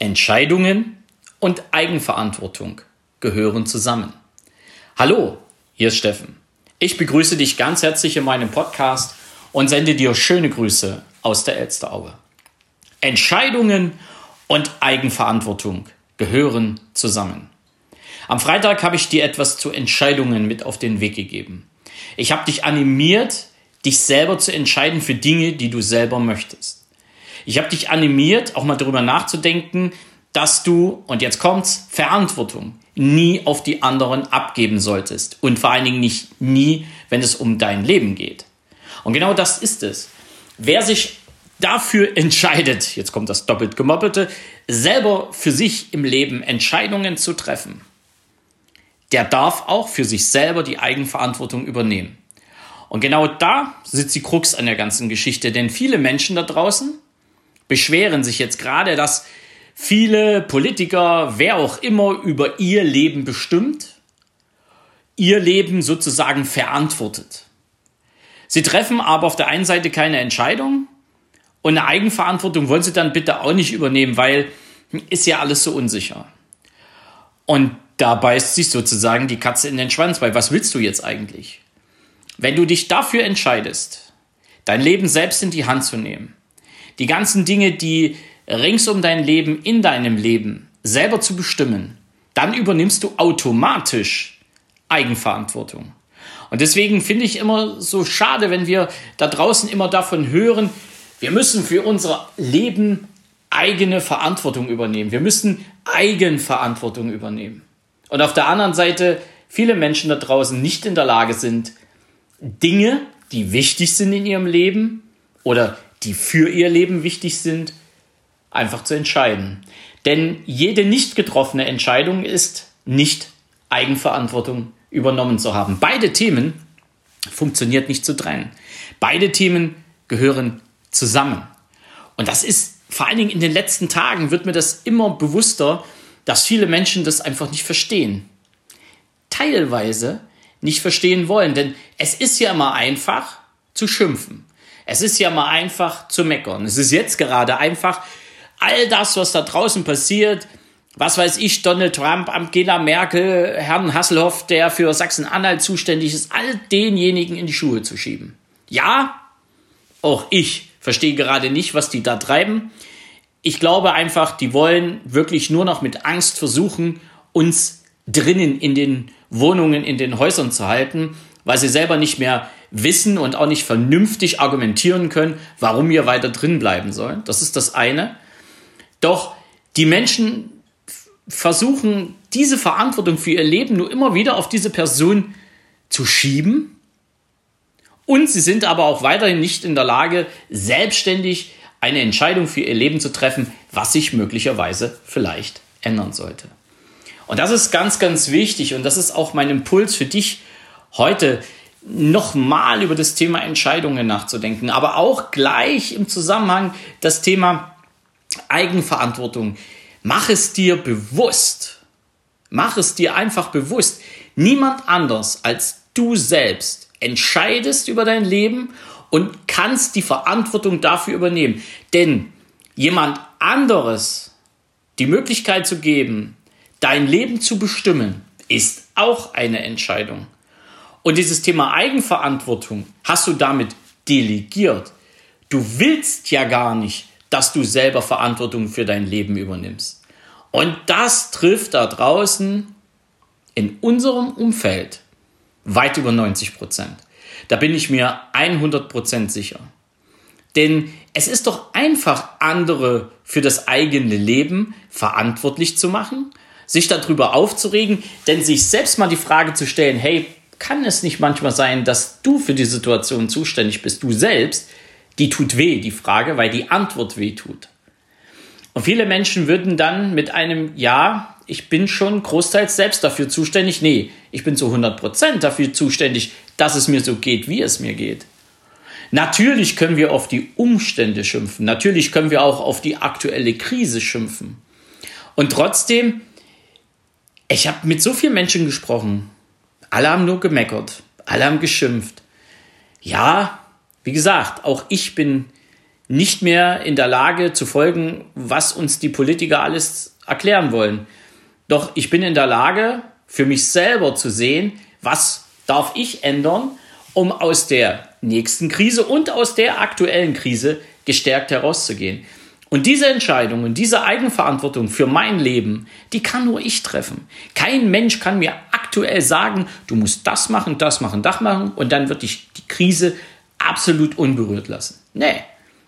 Entscheidungen und Eigenverantwortung gehören zusammen. Hallo, hier ist Steffen. Ich begrüße dich ganz herzlich in meinem Podcast und sende dir schöne Grüße aus der Elsteraue. Entscheidungen und Eigenverantwortung gehören zusammen. Am Freitag habe ich dir etwas zu Entscheidungen mit auf den Weg gegeben. Ich habe dich animiert, dich selber zu entscheiden für Dinge, die du selber möchtest. Ich habe dich animiert, auch mal darüber nachzudenken, dass du, und jetzt kommt's, Verantwortung nie auf die anderen abgeben solltest. Und vor allen Dingen nicht nie, wenn es um dein Leben geht. Und genau das ist es. Wer sich dafür entscheidet, jetzt kommt das doppelt gemoppelte, selber für sich im Leben Entscheidungen zu treffen, der darf auch für sich selber die Eigenverantwortung übernehmen. Und genau da sitzt die Krux an der ganzen Geschichte, denn viele Menschen da draußen, beschweren sich jetzt gerade, dass viele Politiker, wer auch immer, über ihr Leben bestimmt, ihr Leben sozusagen verantwortet. Sie treffen aber auf der einen Seite keine Entscheidung und eine Eigenverantwortung wollen sie dann bitte auch nicht übernehmen, weil ist ja alles so unsicher. Und da beißt sich sozusagen die Katze in den Schwanz, weil was willst du jetzt eigentlich? Wenn du dich dafür entscheidest, dein Leben selbst in die Hand zu nehmen, die ganzen Dinge, die rings um dein Leben, in deinem Leben selber zu bestimmen, dann übernimmst du automatisch Eigenverantwortung. Und deswegen finde ich immer so schade, wenn wir da draußen immer davon hören, wir müssen für unser Leben eigene Verantwortung übernehmen. Wir müssen Eigenverantwortung übernehmen. Und auf der anderen Seite viele Menschen da draußen nicht in der Lage sind, Dinge, die wichtig sind in ihrem Leben oder die für ihr Leben wichtig sind, einfach zu entscheiden. Denn jede nicht getroffene Entscheidung ist nicht Eigenverantwortung übernommen zu haben. Beide Themen funktioniert nicht zu trennen. Beide Themen gehören zusammen. Und das ist vor allen Dingen in den letzten Tagen wird mir das immer bewusster, dass viele Menschen das einfach nicht verstehen. Teilweise nicht verstehen wollen, denn es ist ja immer einfach zu schimpfen. Es ist ja mal einfach zu meckern. Es ist jetzt gerade einfach all das, was da draußen passiert, was weiß ich, Donald Trump, Angela Merkel, Herrn Hasselhoff, der für Sachsen-Anhalt zuständig ist, all denjenigen in die Schuhe zu schieben. Ja, auch ich verstehe gerade nicht, was die da treiben. Ich glaube einfach, die wollen wirklich nur noch mit Angst versuchen, uns drinnen in den Wohnungen, in den Häusern zu halten, weil sie selber nicht mehr wissen und auch nicht vernünftig argumentieren können, warum wir weiter drin bleiben sollen. Das ist das eine. Doch die Menschen versuchen, diese Verantwortung für ihr Leben nur immer wieder auf diese Person zu schieben. Und sie sind aber auch weiterhin nicht in der Lage, selbstständig eine Entscheidung für ihr Leben zu treffen, was sich möglicherweise vielleicht ändern sollte. Und das ist ganz, ganz wichtig und das ist auch mein Impuls für dich heute nochmal über das Thema Entscheidungen nachzudenken, aber auch gleich im Zusammenhang das Thema Eigenverantwortung. Mach es dir bewusst. Mach es dir einfach bewusst. Niemand anders als du selbst entscheidest über dein Leben und kannst die Verantwortung dafür übernehmen. Denn jemand anderes die Möglichkeit zu geben, dein Leben zu bestimmen, ist auch eine Entscheidung. Und dieses Thema Eigenverantwortung hast du damit delegiert. Du willst ja gar nicht, dass du selber Verantwortung für dein Leben übernimmst. Und das trifft da draußen in unserem Umfeld weit über 90 Prozent. Da bin ich mir 100 Prozent sicher. Denn es ist doch einfach, andere für das eigene Leben verantwortlich zu machen, sich darüber aufzuregen, denn sich selbst mal die Frage zu stellen, hey, kann es nicht manchmal sein, dass du für die Situation zuständig bist, du selbst, die tut weh, die Frage, weil die Antwort weh tut. Und viele Menschen würden dann mit einem Ja, ich bin schon großteils selbst dafür zuständig. Nee, ich bin zu 100% dafür zuständig, dass es mir so geht, wie es mir geht. Natürlich können wir auf die Umstände schimpfen. Natürlich können wir auch auf die aktuelle Krise schimpfen. Und trotzdem, ich habe mit so vielen Menschen gesprochen, alle haben nur gemeckert. Alle haben geschimpft. Ja, wie gesagt, auch ich bin nicht mehr in der Lage zu folgen, was uns die Politiker alles erklären wollen. Doch ich bin in der Lage, für mich selber zu sehen, was darf ich ändern, um aus der nächsten Krise und aus der aktuellen Krise gestärkt herauszugehen. Und diese Entscheidung und diese Eigenverantwortung für mein Leben, die kann nur ich treffen. Kein Mensch kann mir aktuell sagen, du musst das machen, das machen, das machen und dann wird dich die Krise absolut unberührt lassen. Nee,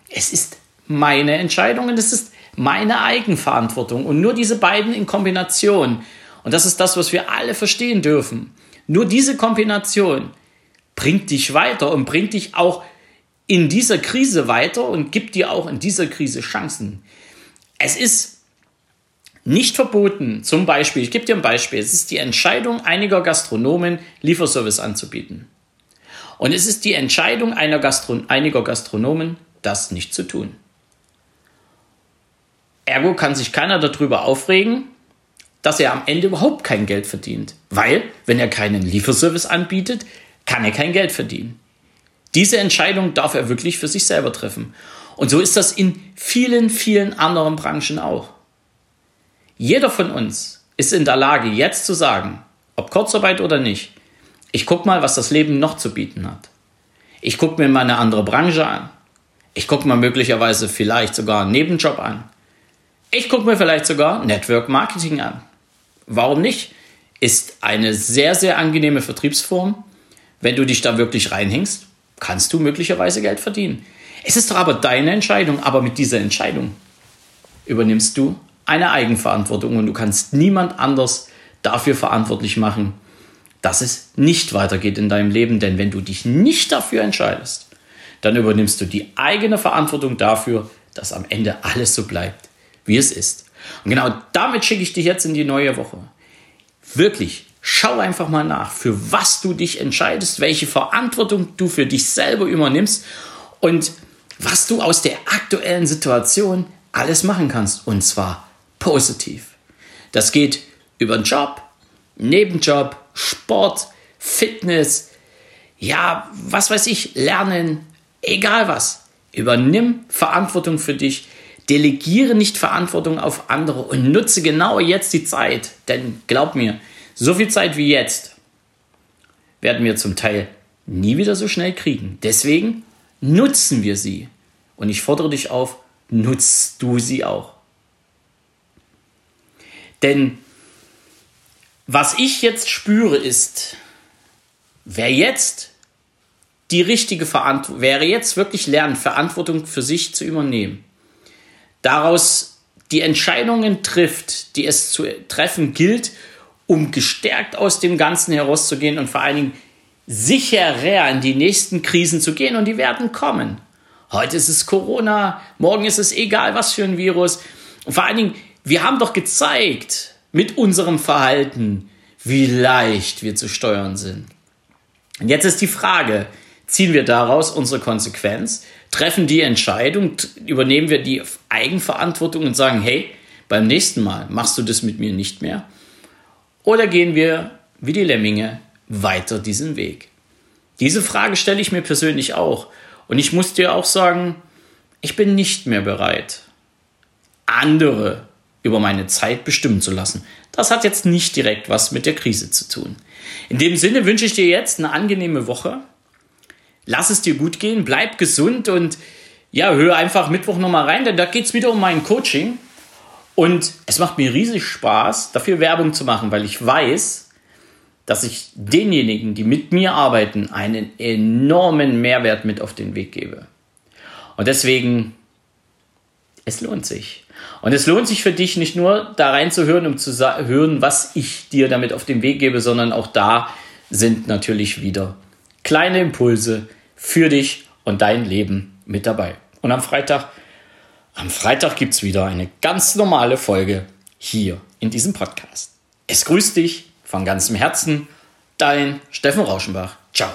es ist meine Entscheidung und es ist meine Eigenverantwortung. Und nur diese beiden in Kombination, und das ist das, was wir alle verstehen dürfen, nur diese Kombination bringt dich weiter und bringt dich auch in dieser Krise weiter und gibt dir auch in dieser Krise Chancen. Es ist nicht verboten, zum Beispiel, ich gebe dir ein Beispiel, es ist die Entscheidung einiger Gastronomen, Lieferservice anzubieten. Und es ist die Entscheidung einer Gastro einiger Gastronomen, das nicht zu tun. Ergo kann sich keiner darüber aufregen, dass er am Ende überhaupt kein Geld verdient. Weil, wenn er keinen Lieferservice anbietet, kann er kein Geld verdienen. Diese Entscheidung darf er wirklich für sich selber treffen. Und so ist das in vielen, vielen anderen Branchen auch. Jeder von uns ist in der Lage, jetzt zu sagen, ob Kurzarbeit oder nicht, ich gucke mal, was das Leben noch zu bieten hat. Ich gucke mir mal eine andere Branche an. Ich gucke mir möglicherweise vielleicht sogar einen Nebenjob an. Ich gucke mir vielleicht sogar Network Marketing an. Warum nicht? Ist eine sehr, sehr angenehme Vertriebsform. Wenn du dich da wirklich reinhängst, kannst du möglicherweise Geld verdienen. Es ist doch aber deine Entscheidung, aber mit dieser Entscheidung übernimmst du eine Eigenverantwortung und du kannst niemand anders dafür verantwortlich machen, dass es nicht weitergeht in deinem Leben. Denn wenn du dich nicht dafür entscheidest, dann übernimmst du die eigene Verantwortung dafür, dass am Ende alles so bleibt, wie es ist. Und genau damit schicke ich dich jetzt in die neue Woche. Wirklich, schau einfach mal nach, für was du dich entscheidest, welche Verantwortung du für dich selber übernimmst und was du aus der aktuellen Situation alles machen kannst. Und zwar positiv. Das geht über den Job, Nebenjob, Sport, Fitness, ja, was weiß ich, Lernen, egal was. Übernimm Verantwortung für dich, delegiere nicht Verantwortung auf andere und nutze genau jetzt die Zeit. Denn glaub mir, so viel Zeit wie jetzt werden wir zum Teil nie wieder so schnell kriegen. Deswegen nutzen wir sie. Und ich fordere dich auf, nutzt du sie auch. Denn was ich jetzt spüre ist, wer jetzt die richtige Verantwortung, wäre jetzt wirklich lernen, Verantwortung für sich zu übernehmen. Daraus die Entscheidungen trifft, die es zu treffen gilt, um gestärkt aus dem Ganzen herauszugehen und vor allen Dingen sicherer in die nächsten Krisen zu gehen und die werden kommen. Heute ist es Corona, morgen ist es egal was für ein Virus. Und vor allen Dingen, wir haben doch gezeigt mit unserem Verhalten, wie leicht wir zu steuern sind. Und jetzt ist die Frage, ziehen wir daraus unsere Konsequenz, treffen die Entscheidung, übernehmen wir die Eigenverantwortung und sagen, hey, beim nächsten Mal machst du das mit mir nicht mehr? Oder gehen wir wie die Lemminge weiter diesen Weg? Diese Frage stelle ich mir persönlich auch. Und ich muss dir auch sagen, ich bin nicht mehr bereit, andere über meine Zeit bestimmen zu lassen. Das hat jetzt nicht direkt was mit der Krise zu tun. In dem Sinne wünsche ich dir jetzt eine angenehme Woche lass es dir gut gehen, bleib gesund und ja, hör einfach Mittwoch nochmal rein, denn da geht es wieder um mein Coaching. Und es macht mir riesig Spaß, dafür Werbung zu machen, weil ich weiß, dass ich denjenigen, die mit mir arbeiten, einen enormen Mehrwert mit auf den Weg gebe. Und deswegen, es lohnt sich. Und es lohnt sich für dich nicht nur da reinzuhören, um zu hören, was ich dir damit auf den Weg gebe, sondern auch da sind natürlich wieder kleine Impulse für dich und dein Leben mit dabei. Und am Freitag, am Freitag gibt es wieder eine ganz normale Folge hier in diesem Podcast. Es grüßt dich von ganzem Herzen, dein Steffen Rauschenbach. Ciao.